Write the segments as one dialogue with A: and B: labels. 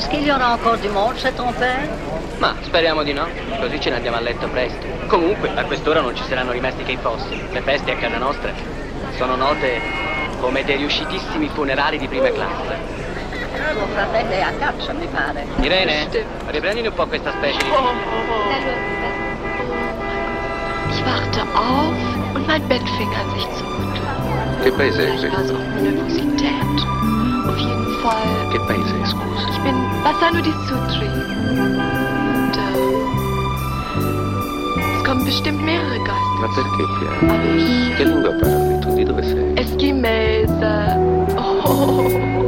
A: Est-ce qu'il y aura encore du monde chez ton père
B: Ma speriamo di no, così ce ne andiamo a letto presto. Comunque, a quest'ora non ci saranno rimasti che i fossi. Le feste a casa nostra sono note come dei riuscitissimi funerali di prima classe.
A: Tuo fratello è a caccia, mi pare.
B: Irene, riprendimi un po' questa specie di...
C: Ich wachte auf und mein Bett fing an sich zu rütteln.
D: Che paese è questo?
C: auch Nervosität. Auf jeden Fall.
D: Che paese scusa?
C: Ich bin Bassano di Sutri. Und äh, es kommen bestimmt mehrere Geister.
D: Ma perché piano?
C: Aber ich.
D: Che lingua parli? Tu di dove sei?
C: Eskimese. Oh.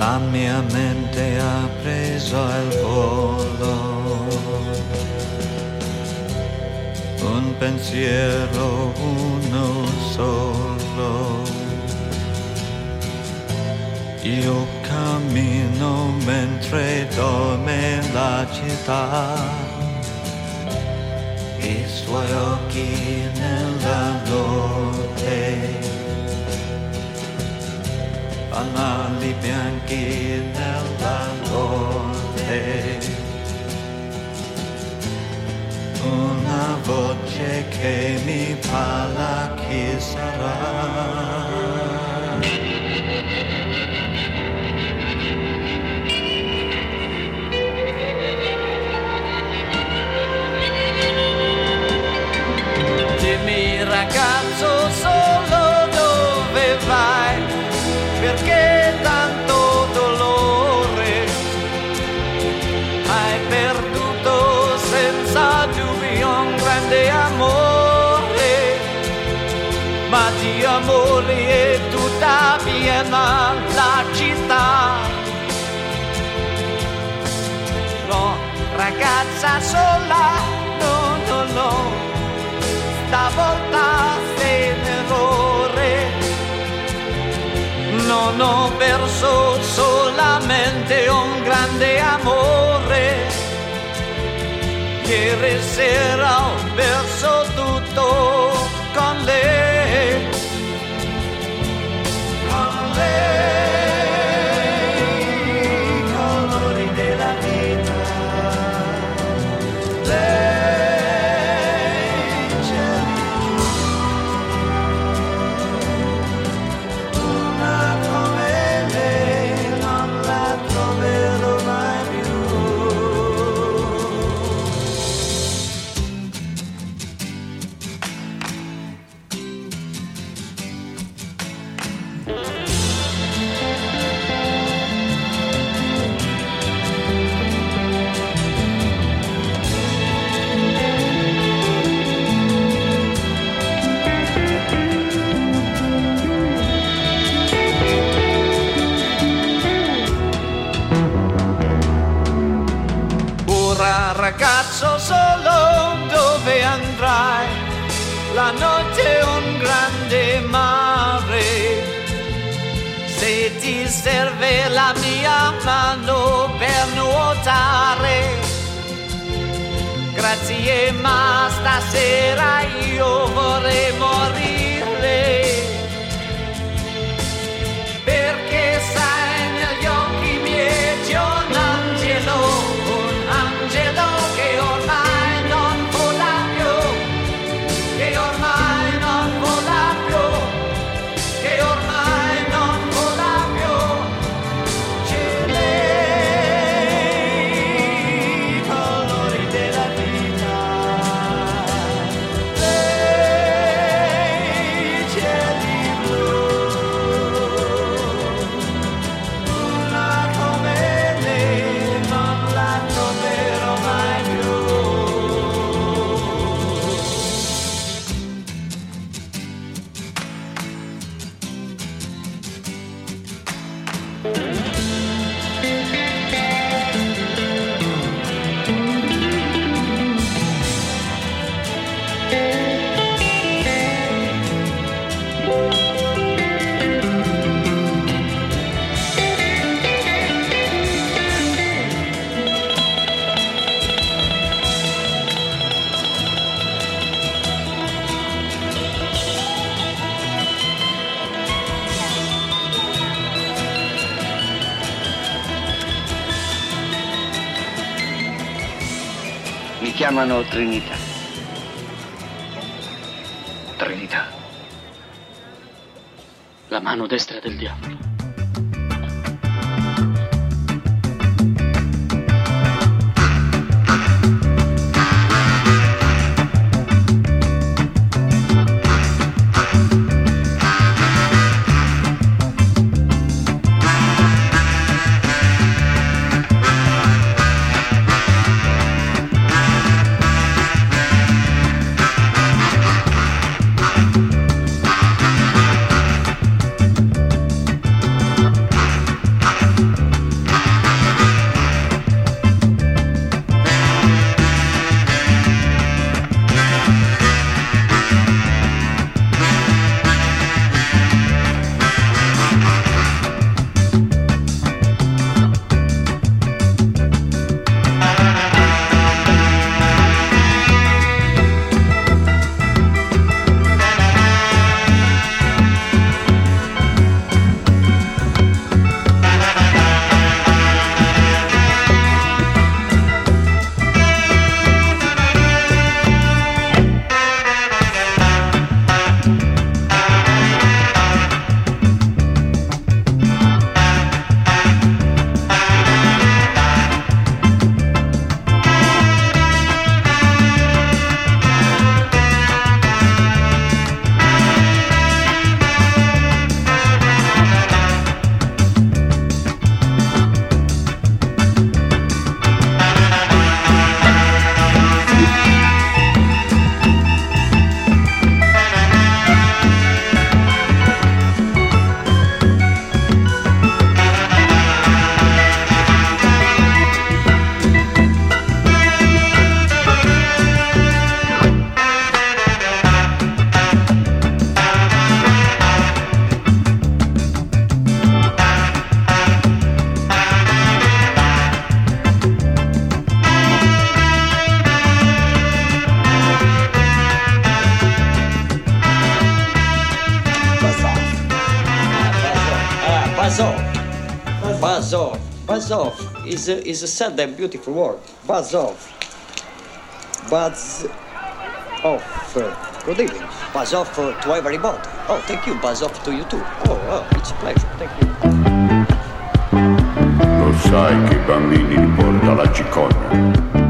E: La mia mente ha preso il volo. Un pensiero, uno solo. Io cammino mentre dorme la città. I suoi occhi nella notte fanali bianchi nella notte. Una voce che mi parla chi sarà.
F: Ragazzo solo dove vai, amore è tutta piena la città. No, ragazza sola, no, no, no stavolta sei in errore. Non ho perso solamente un grande amore. Ieri sera ho perso tutto con lei. Serve la mia mano per nuotare, grazie ma stasera io vorrei morire.
A: Chiamano Trinità. Trinità.
G: La mano destra del diavolo.
H: Is a, is a sad and beautiful word. Buzz off. Buzz off. Good evening. Buzz off to everybody. Oh, thank you. Buzz off to you too. Oh, oh it's a pleasure. Thank you.
I: Lo sai che i bambini porta la cicogna.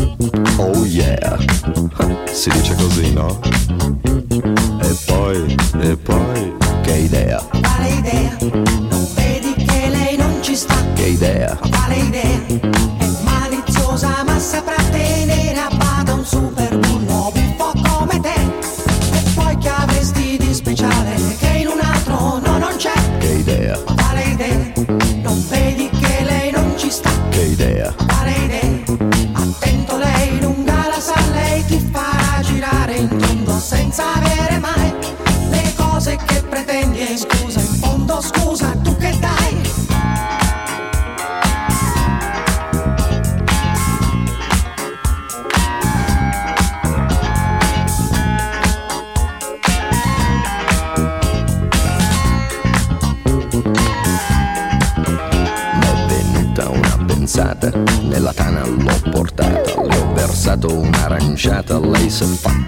J: Oh yeah, si dice così, no? E poi, e poi, che idea,
K: Quale idea? Non vedi che lei non ci sta?
J: che idea,
K: Quale idea?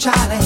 K: Charlie.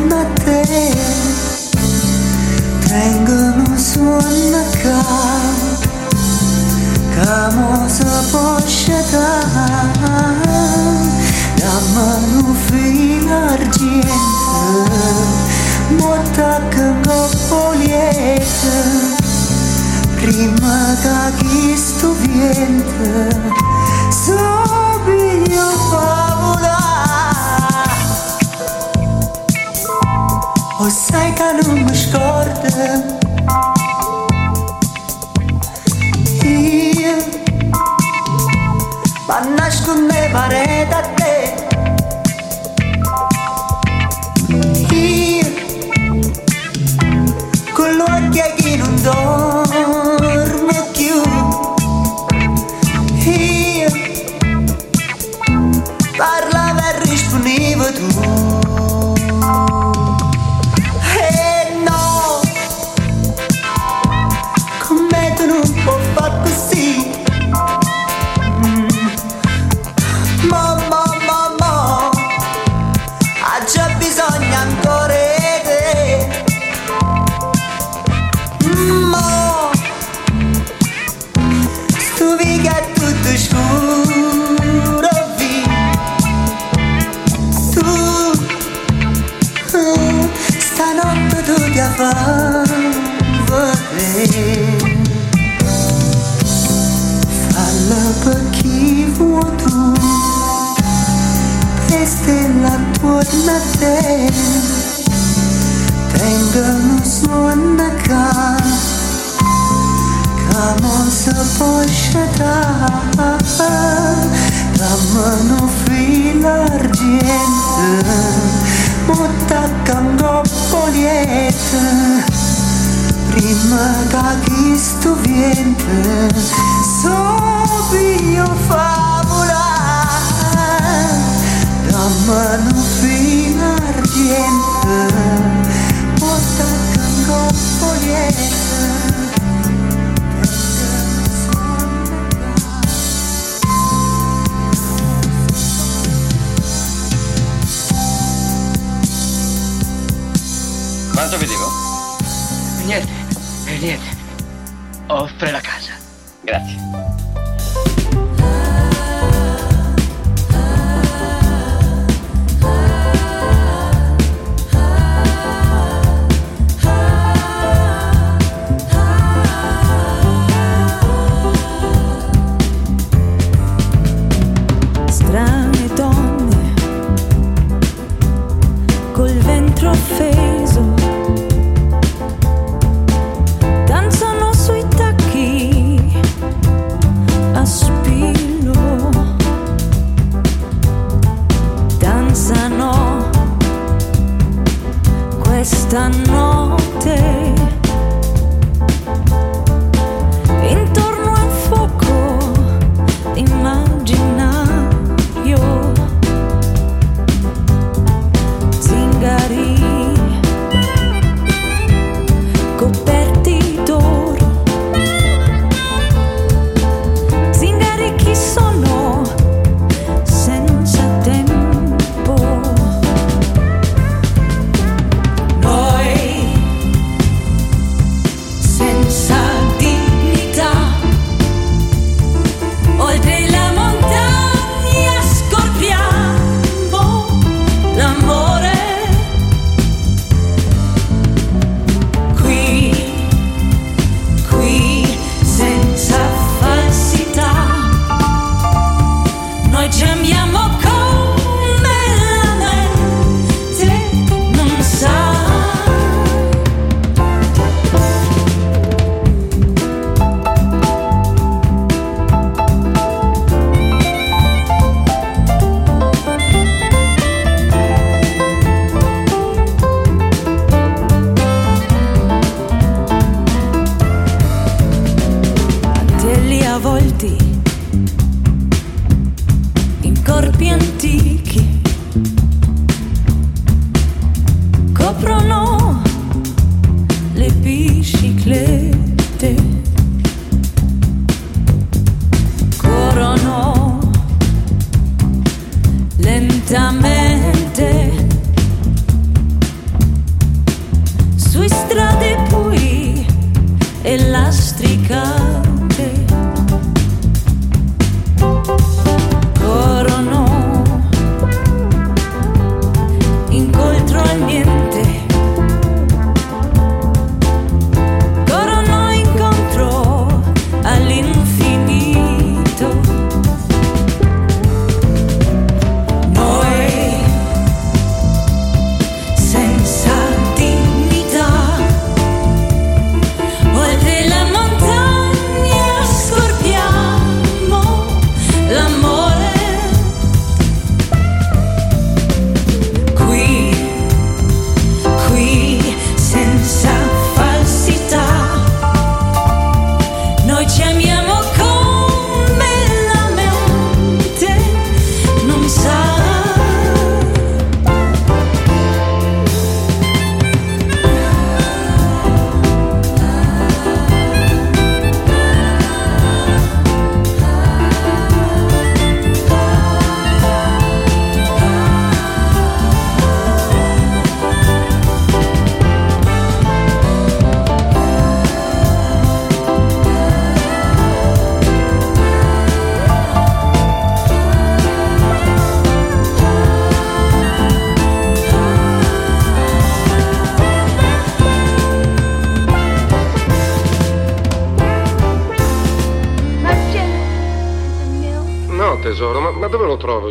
K: intorno a te.
L: Tengono suona ka kamo sa la mano filargente argente kango poliete prima da chi sto viente so video fa Stai ca lumea școardă Eu M-am nascut nevaredat
M: Cosa vedevo?
H: Niente, niente. Offre la casa.
M: Grazie. esta noche.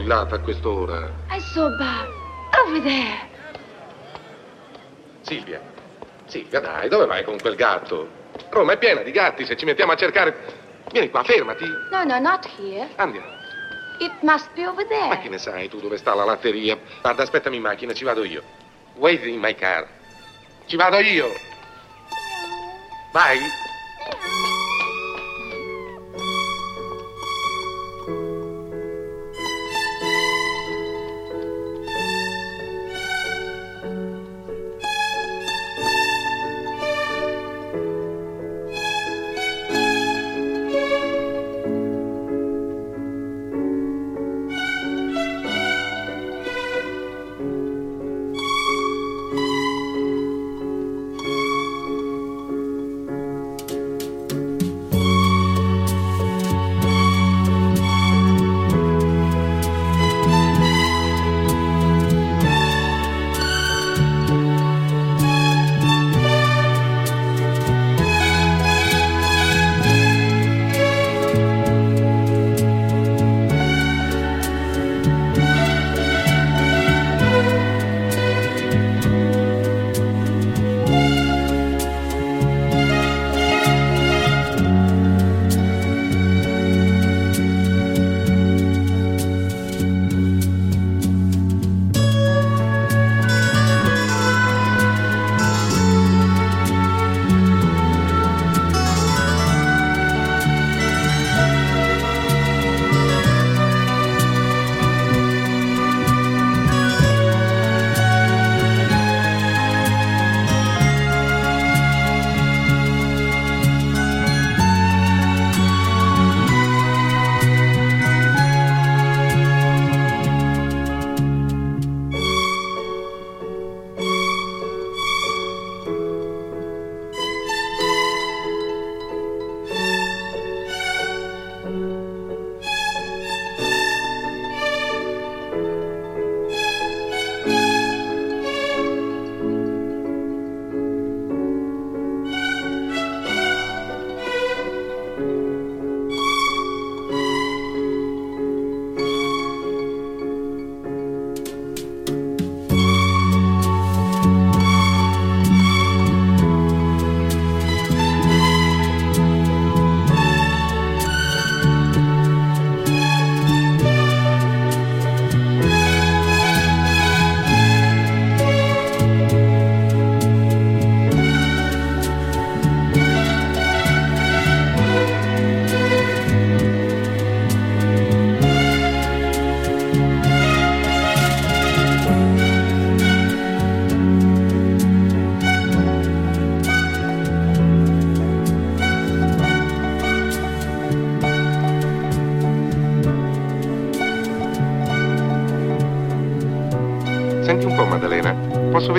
M: Latte a quest'ora?
C: I saw Bob. Over there.
M: Silvia, Silvia, dai, dove vai con quel gatto? Roma è piena di gatti, se ci mettiamo a cercare... Vieni qua, fermati.
C: No, no, not here.
M: Andiamo.
C: It must be over there.
M: Ma che ne sai tu dove sta la latteria? Guarda, aspettami in macchina, ci vado io. Wait in my car. Ci vado io. Vai.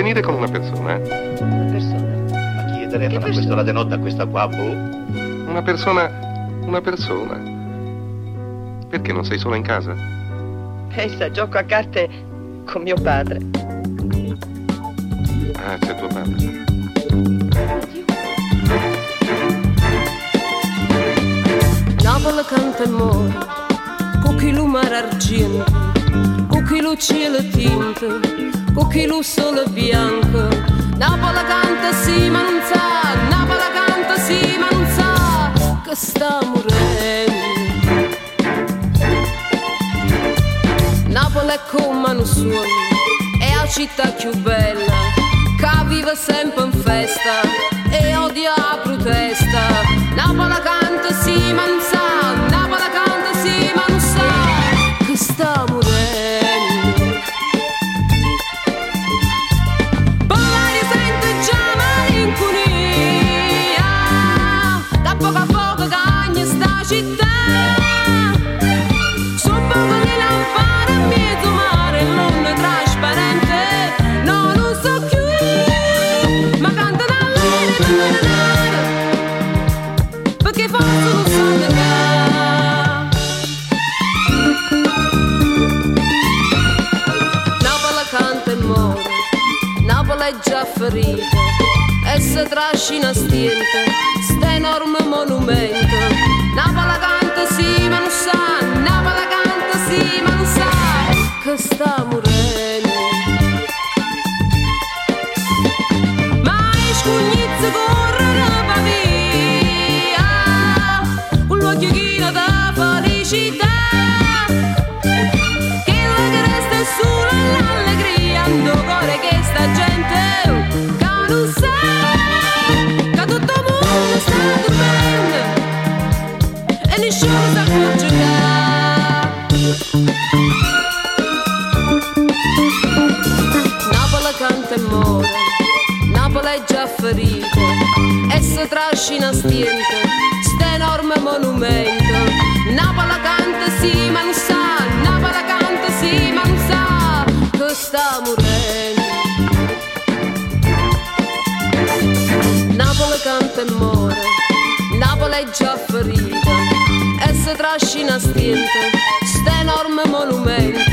M: Venire con una persona. eh.
N: Ma chi telefona a quest'ora di notte a questa qua, boh?
M: Una persona. Una persona. Perché non sei sola in casa?
A: Essa gioco a carte con mio padre.
M: Ah, c'è tuo padre.
O: Napoli canta e muore, con chi lo mare argento, lo cielo tinto, lo sole bianco. Napoli canta sì ma non sa, Napoli canta sì ma non sa, che sta morendo. Napoli è come un sogno, è la città più bella, che vive sempre in festa e odia la protesta. Napoli canta sì ma non sa, ferita e si trascina stiente, sta enorme monumento. È già ferita e si trascina stiente, sta enorme monumento. Napoli canta sì ma non sa, Napoli canta sì ma non sa che sta morendo. Napoli canta e muore, Napoli è già ferita e si trascina stiente, sta enorme monumento.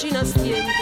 O: Si trascina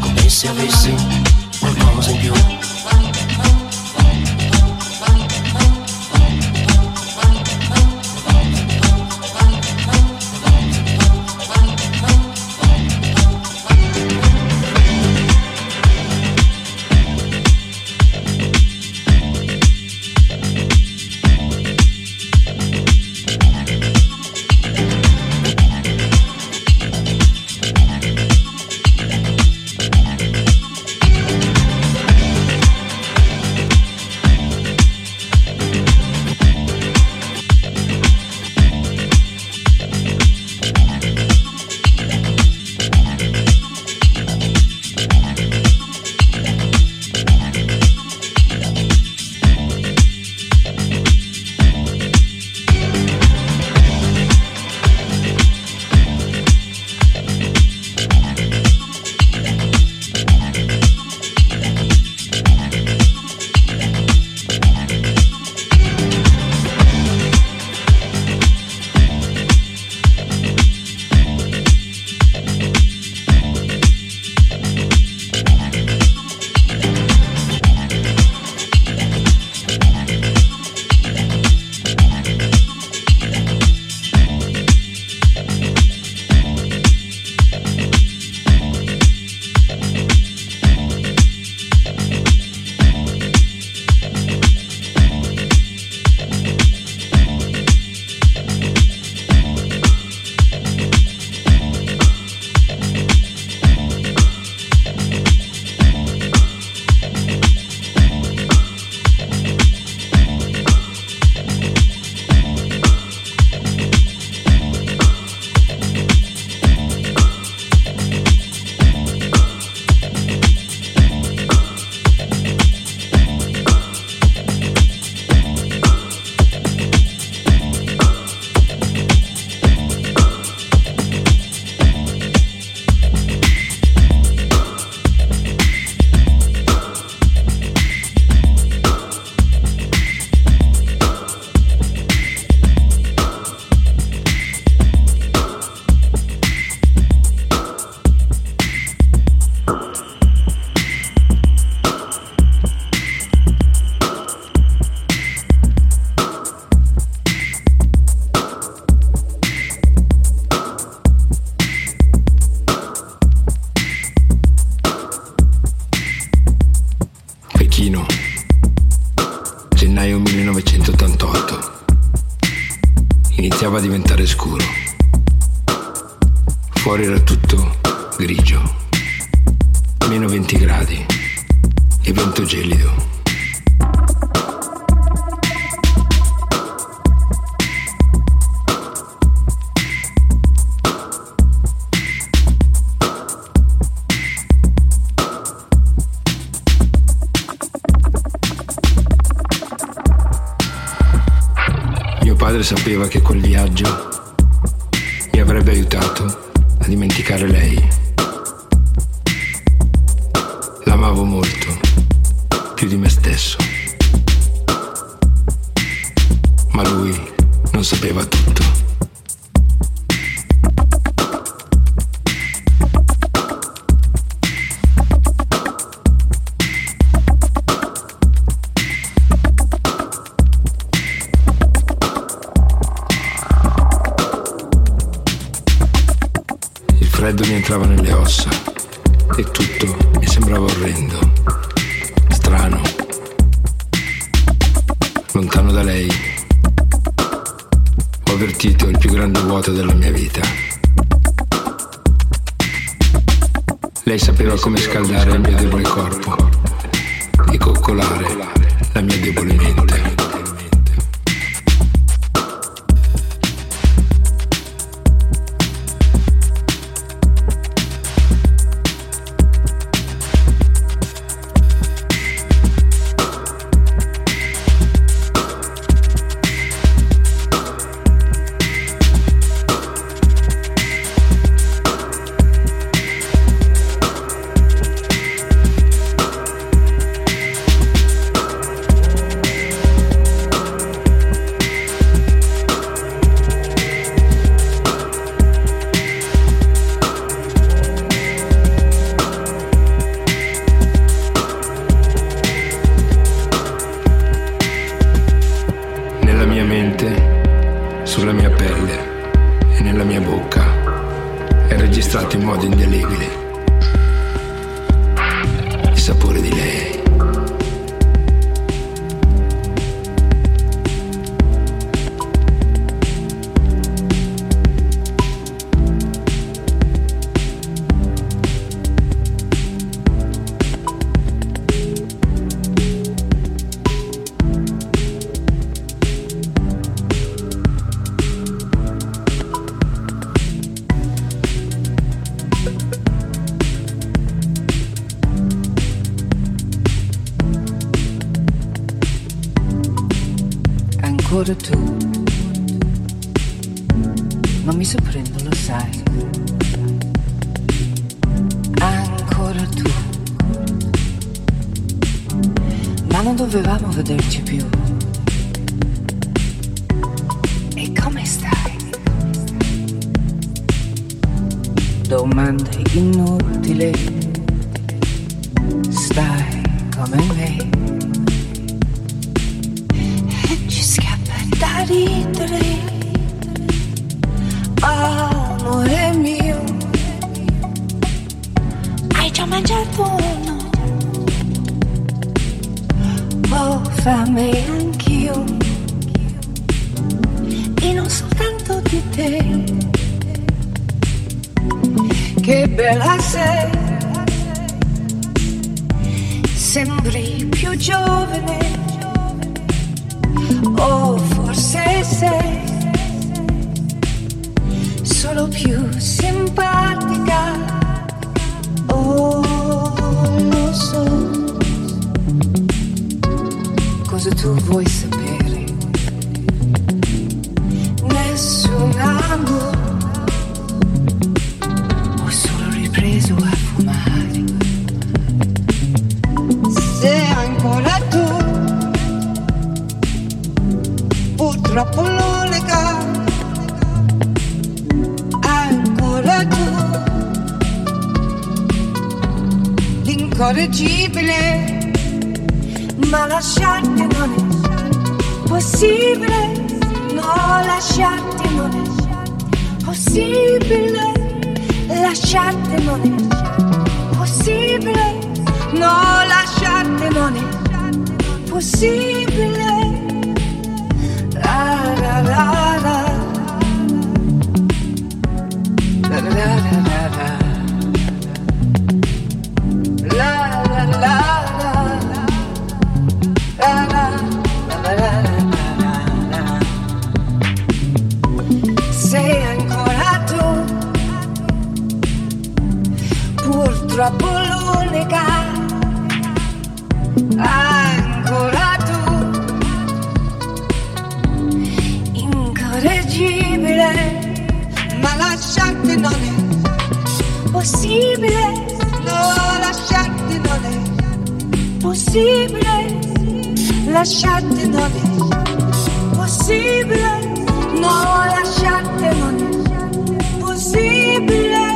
I: Comece a ver ABC, formamos em pior. incorreggibile, ma
P: lasciarti non è possibile, no lasciarti non è possibile, lasciarti non è possibile, no lasciarti non è possibile. La la la la
I: la la la la Sei ancora tu, purtroppo l'unica. Ah. possibile, lasciate non è possibile, no lasciate non è possibile.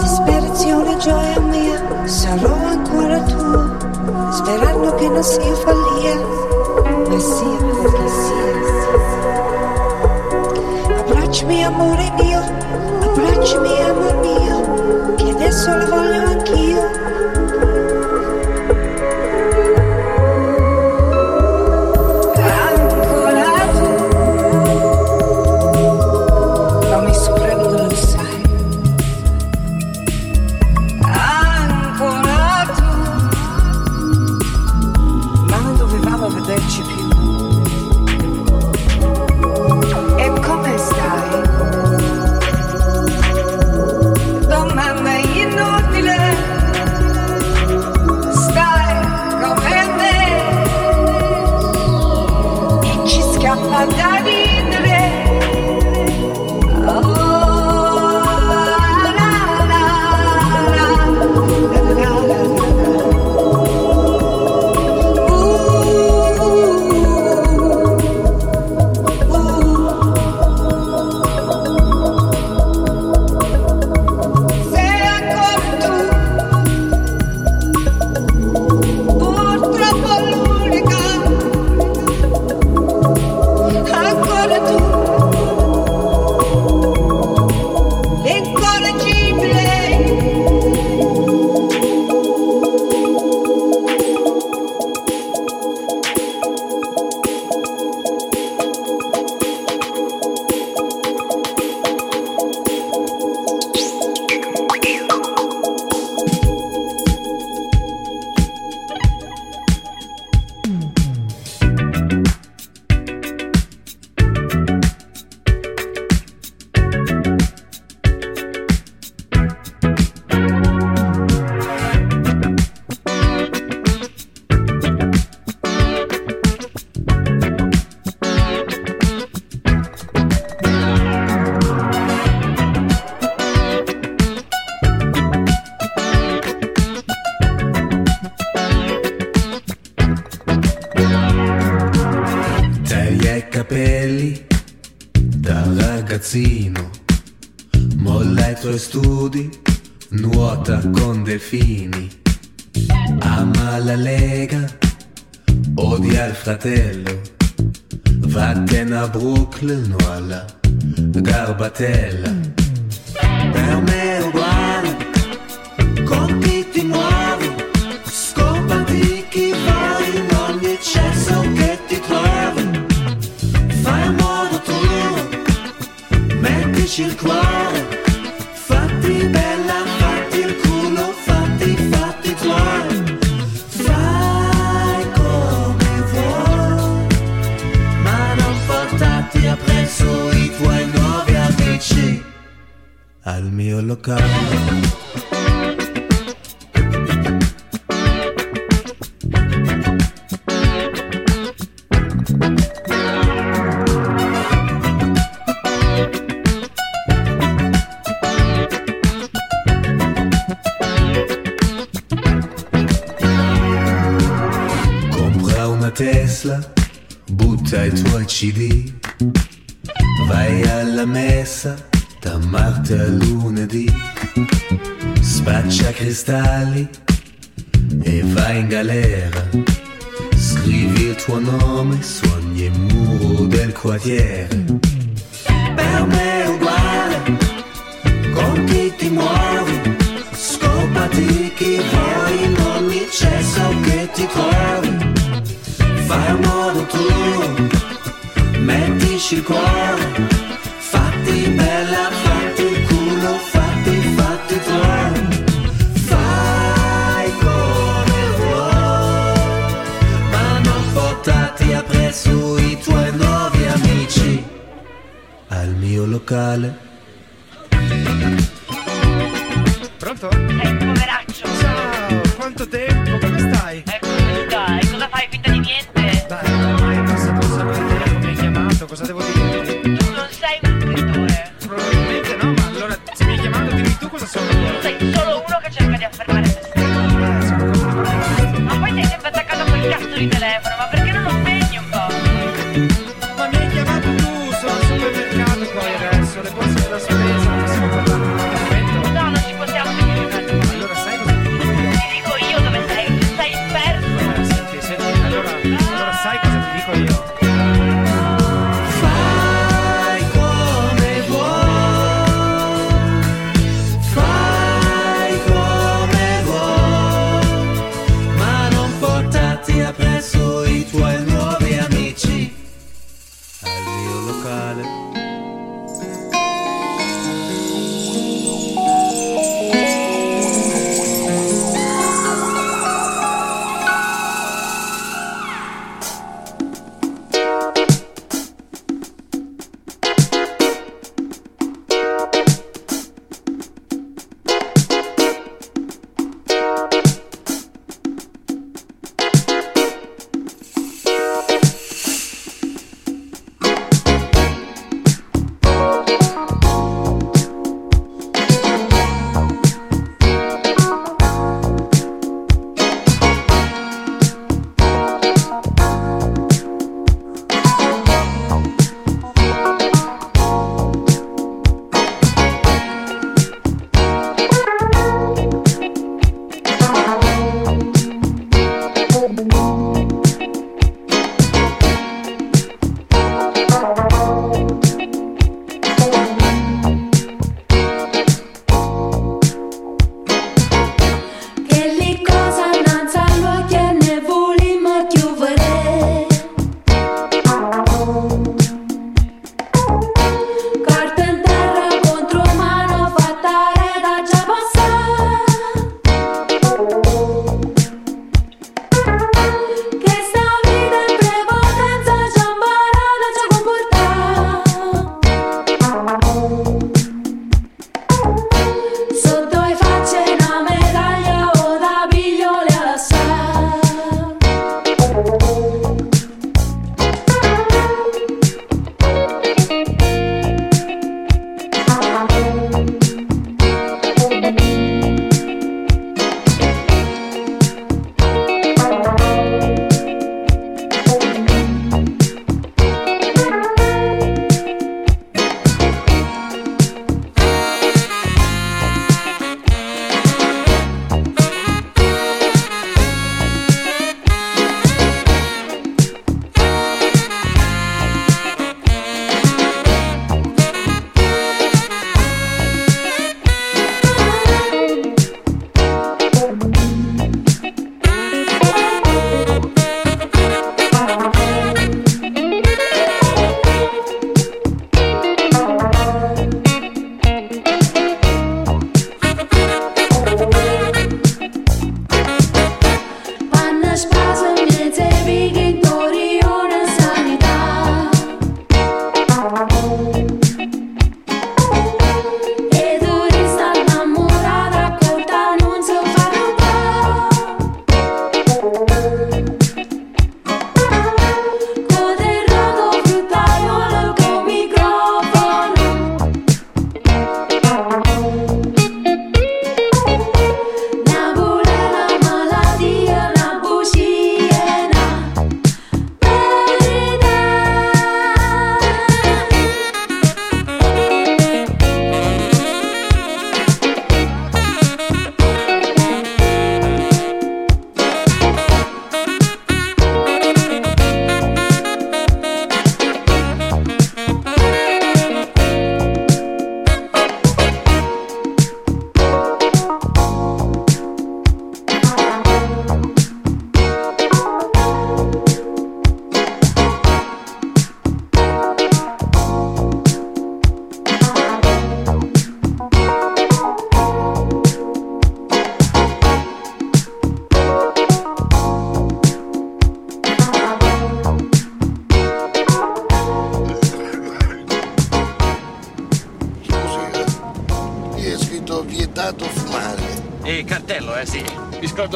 I: Disperazione, gioia mia, sarò ancora tua, sperando che non sia follia, ma sia quel che sia. Abbracciami amore solo voglio
L: Spaccia cristalli e vai in galera. Scrivi il tuo nome, su ogni muro del quartiere. Per me è uguale, con chi ti muovi, scopati chi vuoi, in ogni cesso che ti trovi. Fai a modo tuo, mettici il cuore
D: قال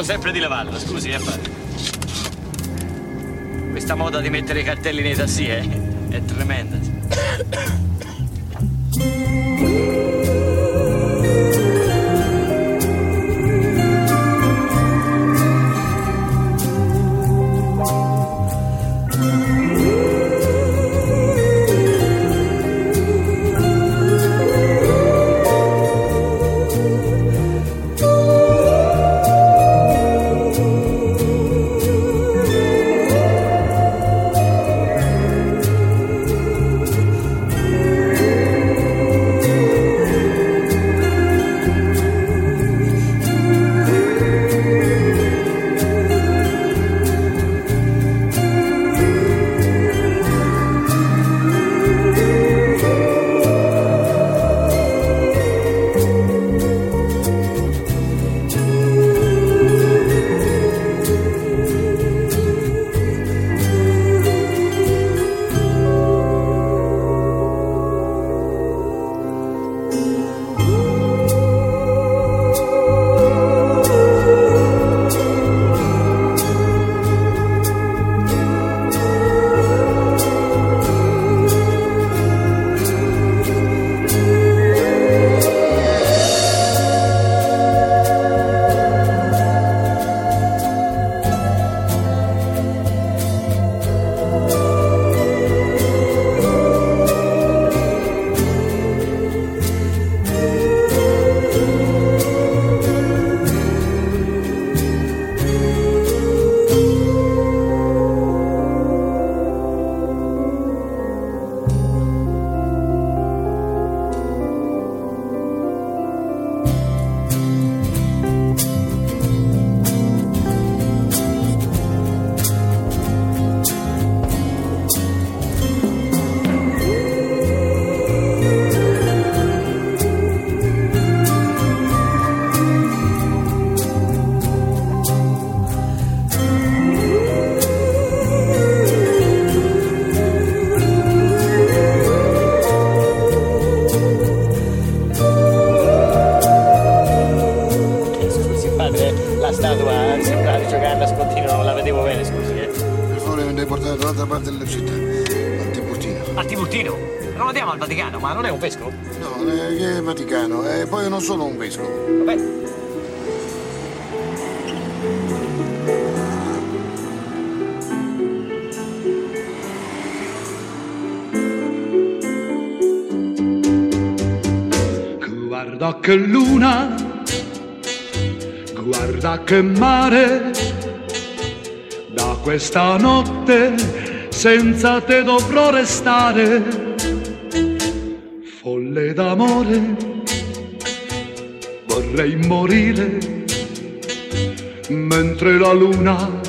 D: sempre di lavarla, scusi, eh, padre. Questa moda di mettere i cartelli nei tassi è, è tremenda.
Q: Che
R: luna, guarda che mare, da questa notte senza te dovrò restare, folle d'amore, vorrei morire, mentre la luna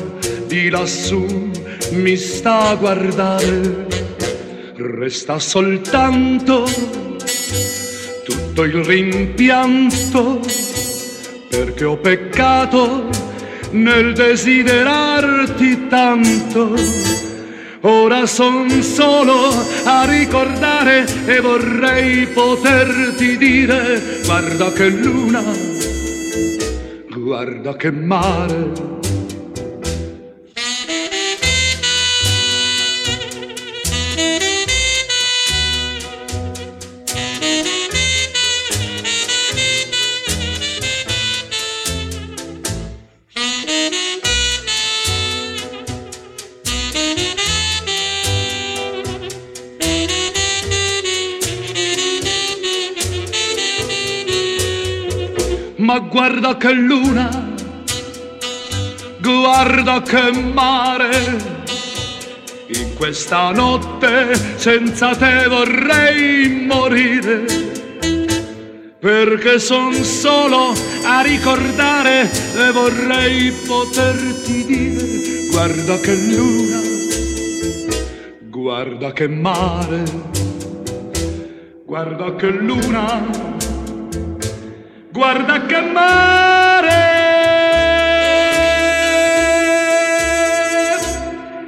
R: di lassù mi sta a guardare, resta soltanto tutto il rimpianto perché ho peccato nel desiderarti tanto. Ora son solo a ricordare e vorrei poterti dire guarda che luna, guarda che mare. Guarda che luna, guarda che mare, in questa notte senza te vorrei morire, perché son solo a ricordare e vorrei poterti dire, guarda che luna, guarda che mare, guarda che luna guarda che mare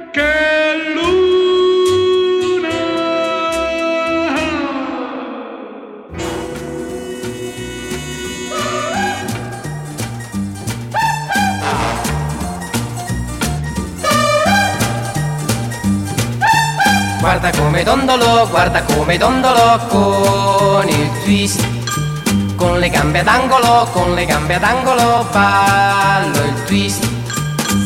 R: che luna
S: Guarda come dondolo, guarda come dondolo con il twist. Con le gambe ad angolo, con le gambe ad angolo ballo il twist.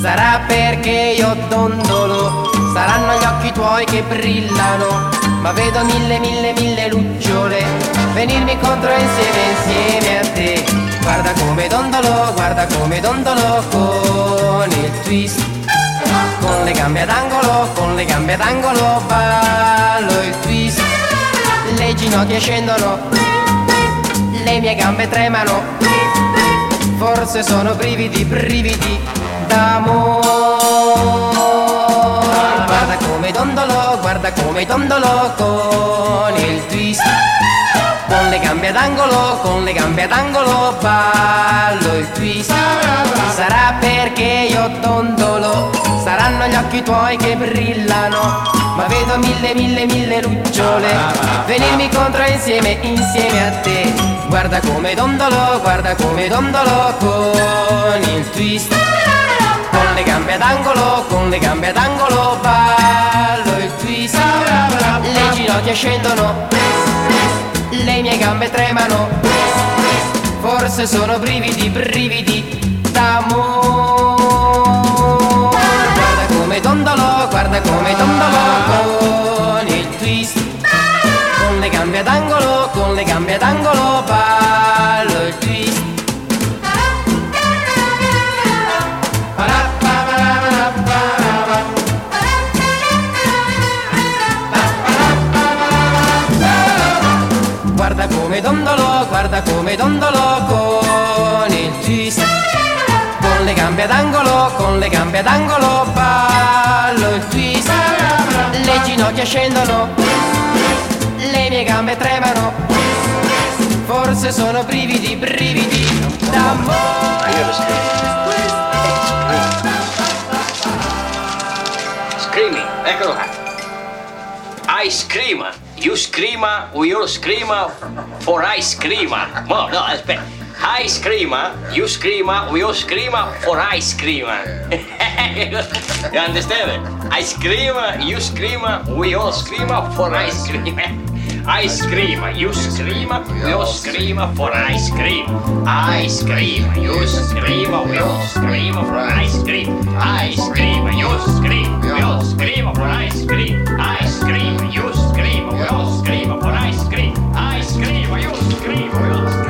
S: Sarà perché io dondolo, saranno gli occhi tuoi che brillano. Ma vedo mille, mille, mille lucciole venirmi incontro insieme, insieme a te. Guarda come dondolo, guarda come dondolo con il twist. Con le gambe ad angolo, con le gambe ad angolo ballo il twist. Le ginocchia scendono, le mie gambe tremano. Forse sono brividi, brividi d'amore. Guarda come dondolo, guarda come dondolo con il twist. Con le gambe ad angolo, con le gambe ad angolo ballo il twist. Sarà perché io dondolo, saranno gli occhi tuoi che brillano. Ma vedo mille, mille, mille lucciole venirmi contro insieme, insieme a te. Guarda come dondolo, guarda come dondolo con il twist. Con le gambe ad angolo, con le gambe ad angolo ballo il twist. Le ginocchia scendono, le mie gambe tremano. Forse sono brividi, brividi d'amore. Guarda come dondolo, guarda come dondolo con il twist. Con le gambe ad angolo, con le gambe ad angolo come dondolo con il twist. Con le gambe ad angolo, con le gambe ad angolo ballo il twist. Le ginocchia scendono, le mie gambe tremano. Forse sono brividi, brividi d'amore.
B: Screaming, eccolo qua. I scream. You scream, we all scream, or I scream. No, no, aspetta.
H: Ice cream, eh? You scream, we all scream for ice cream. you understand? Ice cream, you scream, we all scream for ice cream. Ice cream, you scream, we all scream for ice cream. Ice cream, you scream, we all scream for ice cream. Ice cream, you scream, we all scream for ice cream. You scream, scream for
T: Jūs gribu un aizskrīju, aizskrīju,
U: jūs gribu, jūs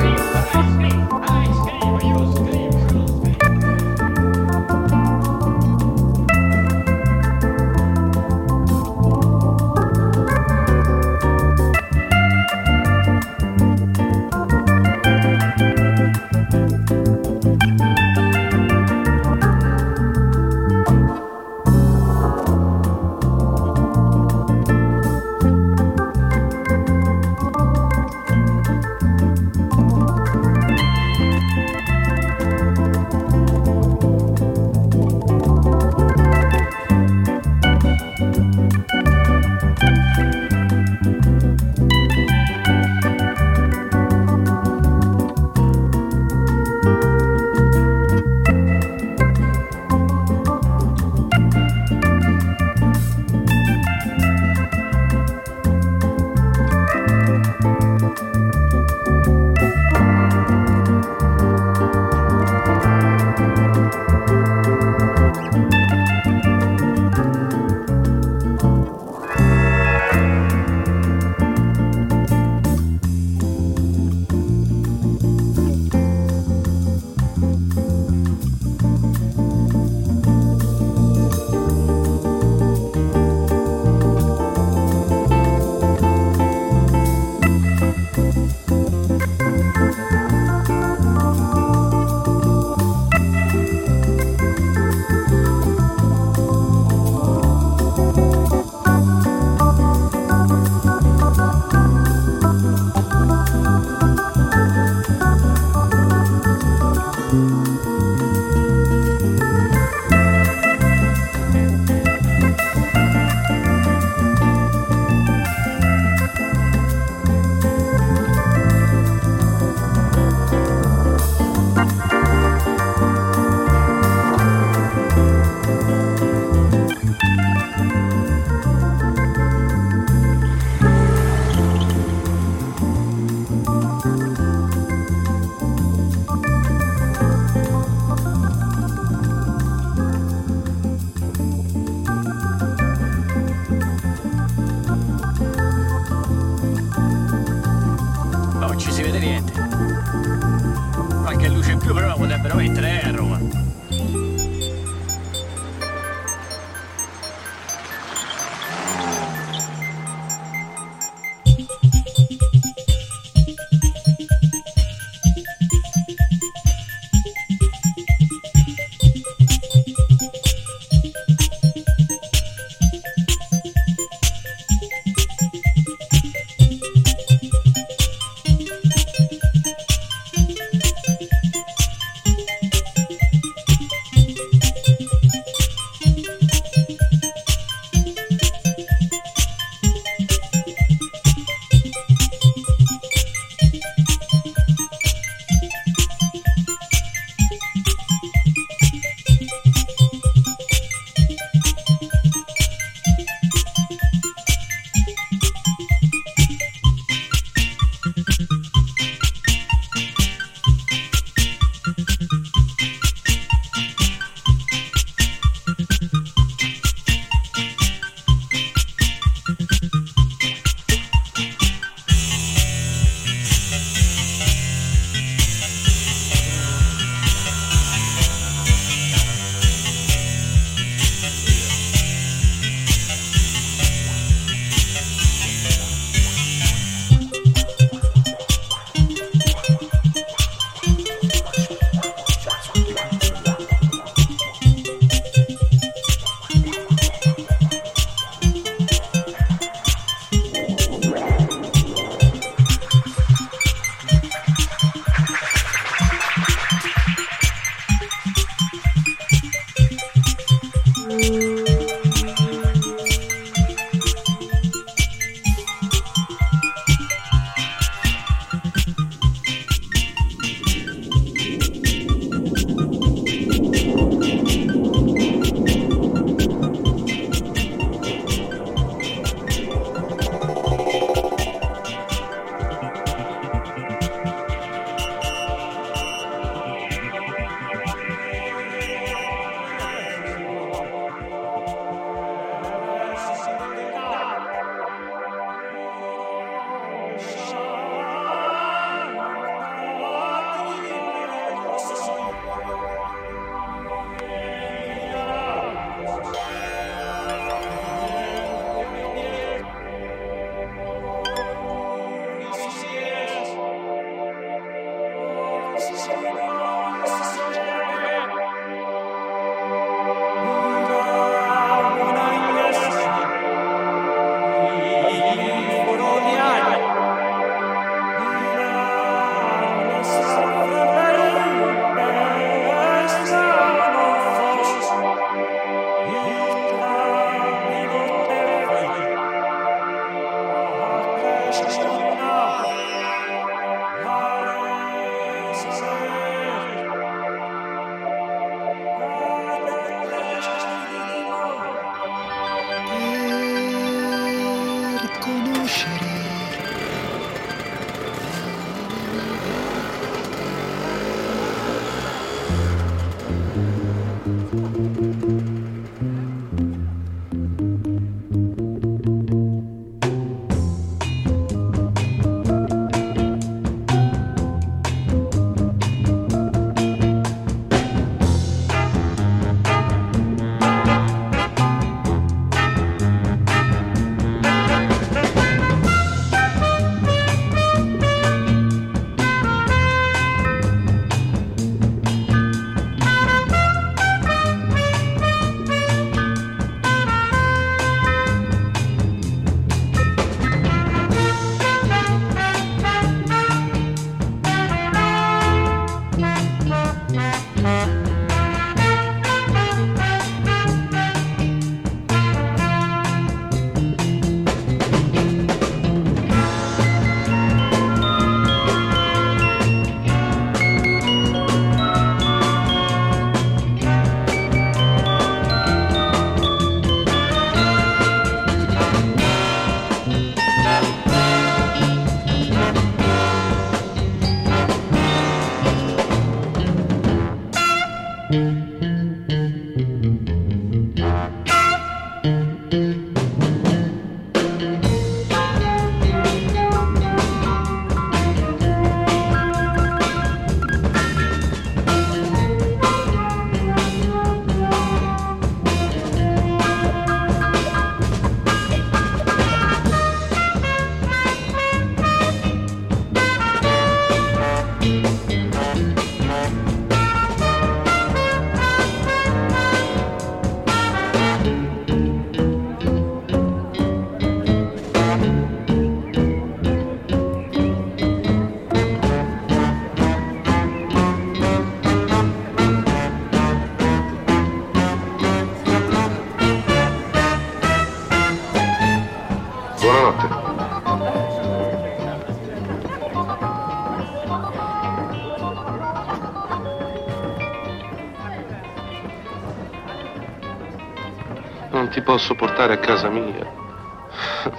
U: posso portare a casa mia.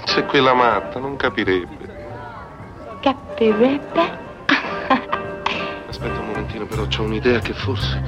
U: C'è quella matta, non capirebbe.
V: Capirebbe?
U: Aspetta un momentino, però c'ho un'idea che forse.